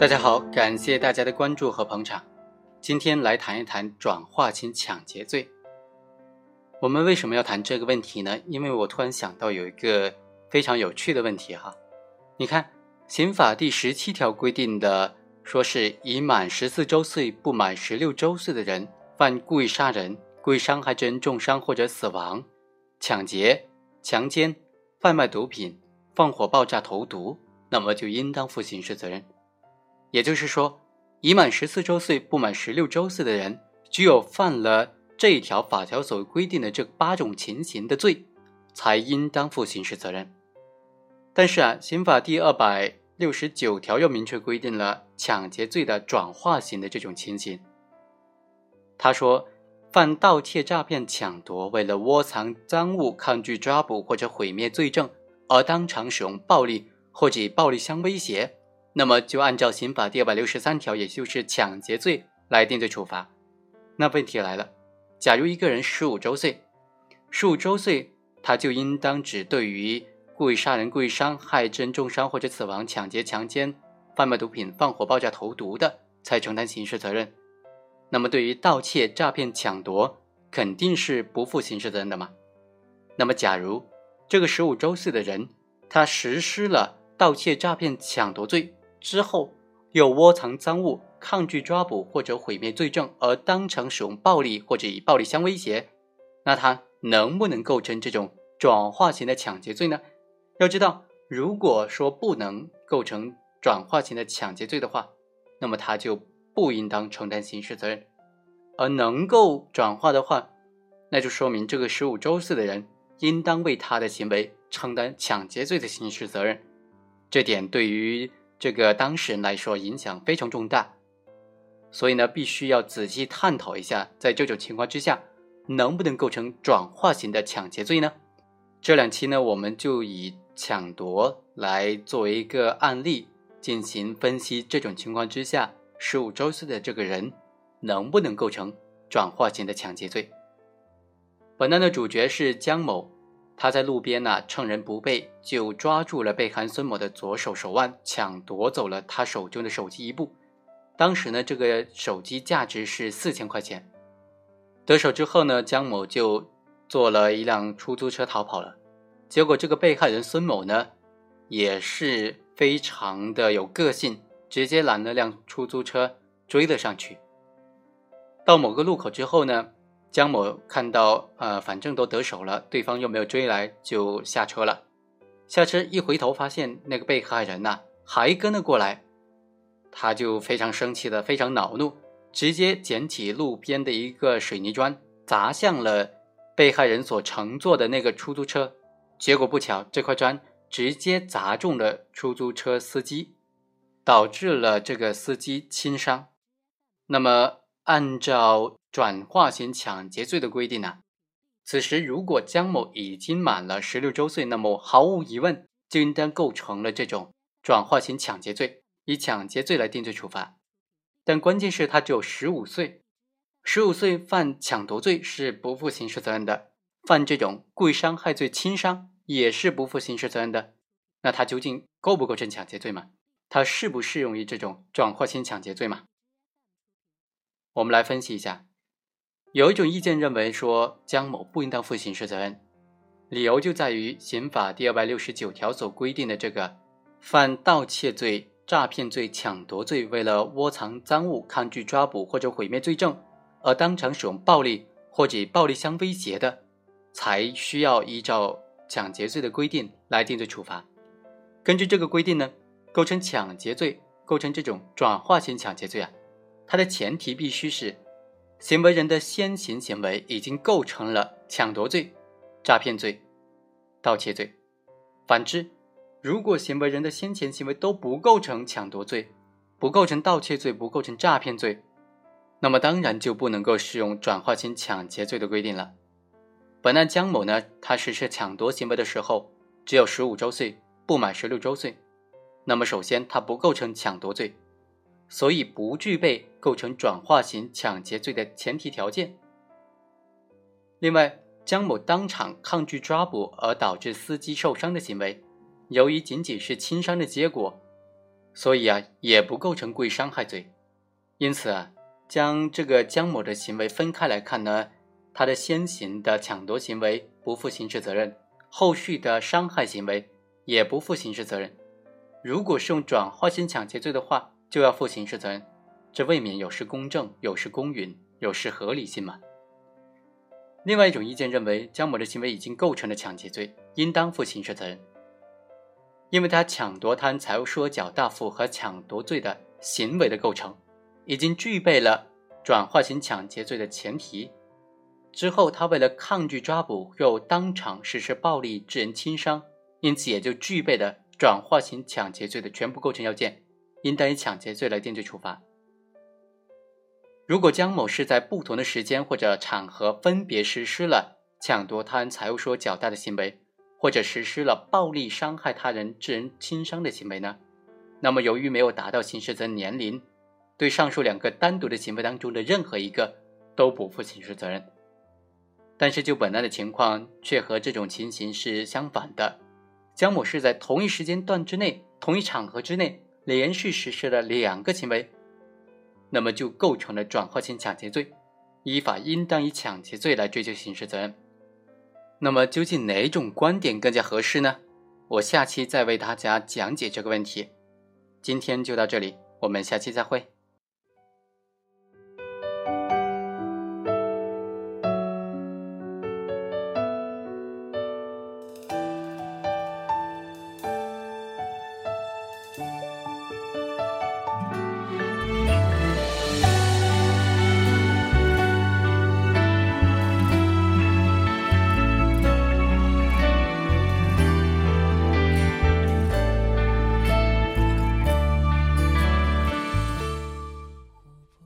大家好，感谢大家的关注和捧场。今天来谈一谈转化型抢劫罪。我们为什么要谈这个问题呢？因为我突然想到有一个非常有趣的问题哈。你看，刑法第十七条规定的，说是已满十四周岁不满十六周岁的人，犯故意杀人、故意伤害致人重伤或者死亡、抢劫、强奸、贩卖毒品、放火、爆炸、投毒，那么就应当负刑事责任。也就是说，已满十四周岁不满十六周岁的人，只有犯了这一条法条所规定的这八种情形的罪，才应当负刑事责任。但是啊，刑法第二百六十九条又明确规定了抢劫罪的转化型的这种情形。他说，犯盗窃、诈骗、抢夺，为了窝藏赃物、抗拒抓捕或者毁灭罪证，而当场使用暴力或者以暴力相威胁。那么就按照刑法第二百六十三条，也就是抢劫罪来定罪处罚。那问题来了，假如一个人十五周岁，十五周岁他就应当只对于故意杀人、故意伤害致人重伤或者死亡、抢劫、强奸、贩卖毒品、放火、爆炸、投毒的，才承担刑事责任。那么对于盗窃、诈骗、抢夺，肯定是不负刑事责任的嘛？那么假如这个十五周岁的人，他实施了盗窃、诈骗、抢夺罪，之后又窝藏赃物、抗拒抓捕或者毁灭罪证，而当场使用暴力或者以暴力相威胁，那他能不能构成这种转化型的抢劫罪呢？要知道，如果说不能构成转化型的抢劫罪的话，那么他就不应当承担刑事责任；而能够转化的话，那就说明这个十五周岁的人应当为他的行为承担抢劫罪的刑事责任。这点对于。这个当事人来说影响非常重大，所以呢，必须要仔细探讨一下，在这种情况之下，能不能构成转化型的抢劫罪呢？这两期呢，我们就以抢夺来作为一个案例进行分析，这种情况之下，十五周岁的这个人能不能构成转化型的抢劫罪？本案的主角是江某。他在路边呢，趁人不备，就抓住了被害孙某的左手手腕，抢夺走了他手中的手机一部。当时呢，这个手机价值是四千块钱。得手之后呢，江某就坐了一辆出租车逃跑了。结果这个被害人孙某呢，也是非常的有个性，直接拦了辆出租车追了上去。到某个路口之后呢。江某看到，呃，反正都得手了，对方又没有追来，就下车了。下车一回头，发现那个被害人呐还跟了过来，他就非常生气的，非常恼怒，直接捡起路边的一个水泥砖砸向了被害人所乘坐的那个出租车。结果不巧，这块砖直接砸中了出租车司机，导致了这个司机轻伤。那么按照。转化型抢劫罪的规定呢？此时如果江某已经满了十六周岁，那么毫无疑问就应当构成了这种转化型抢劫罪，以抢劫罪来定罪处罚。但关键是他只有十五岁，十五岁犯抢夺罪是不负刑事责任的，犯这种故意伤害罪轻伤也是不负刑事责任的。那他究竟构不构成抢劫罪嘛？他适不适用于这种转化型抢劫罪嘛？我们来分析一下。有一种意见认为说江某不应当负刑事责任，理由就在于刑法第二百六十九条所规定的这个犯盗窃罪、诈骗罪、抢夺罪，为了窝藏赃物、抗拒抓捕或者毁灭罪证而当场使用暴力或者以暴力相威胁的，才需要依照抢劫罪的规定来定罪处罚。根据这个规定呢，构成抢劫罪、构成这种转化型抢劫罪啊，它的前提必须是。行为人的先行行为已经构成了抢夺罪、诈骗罪、盗窃罪。反之，如果行为人的先前行为都不构成抢夺罪、不构成盗窃罪、不构成诈骗罪，那么当然就不能够适用转化型抢劫罪的规定了。本案江某呢，他实施抢夺行为的时候只有十五周岁，不满十六周岁，那么首先他不构成抢夺罪。所以不具备构成转化型抢劫罪的前提条件。另外，江某当场抗拒抓捕而导致司机受伤的行为，由于仅仅是轻伤的结果，所以啊，也不构成故意伤害罪。因此啊，将这个江某的行为分开来看呢，他的先行的抢夺行为不负刑事责任，后续的伤害行为也不负刑事责任。如果是用转化型抢劫罪的话，就要负刑事责任，这未免有失公正，有失公允，有失合理性嘛。另外一种意见认为，江某的行为已经构成了抢劫罪，应当负刑事责任，因为他抢夺贪财物数额较大负和抢夺罪的行为的构成，已经具备了转化型抢劫罪的前提。之后，他为了抗拒抓捕，又当场实施暴力致人轻伤，因此也就具备了转化型抢劫罪的全部构成要件，应当以抢劫罪来定罪处罚。如果江某是在不同的时间或者场合分别实施了抢夺他人财物数额较大的行为，或者实施了暴力伤害他人致人轻伤的行为呢？那么，由于没有达到刑事责任年龄，对上述两个单独的行为当中的任何一个都不负刑事责任。但是，就本案的情况，却和这种情形是相反的。江某是在同一时间段之内、同一场合之内连续实施了两个行为。那么就构成了转化性抢劫罪，依法应当以抢劫罪来追究刑事责任。那么究竟哪种观点更加合适呢？我下期再为大家讲解这个问题。今天就到这里，我们下期再会。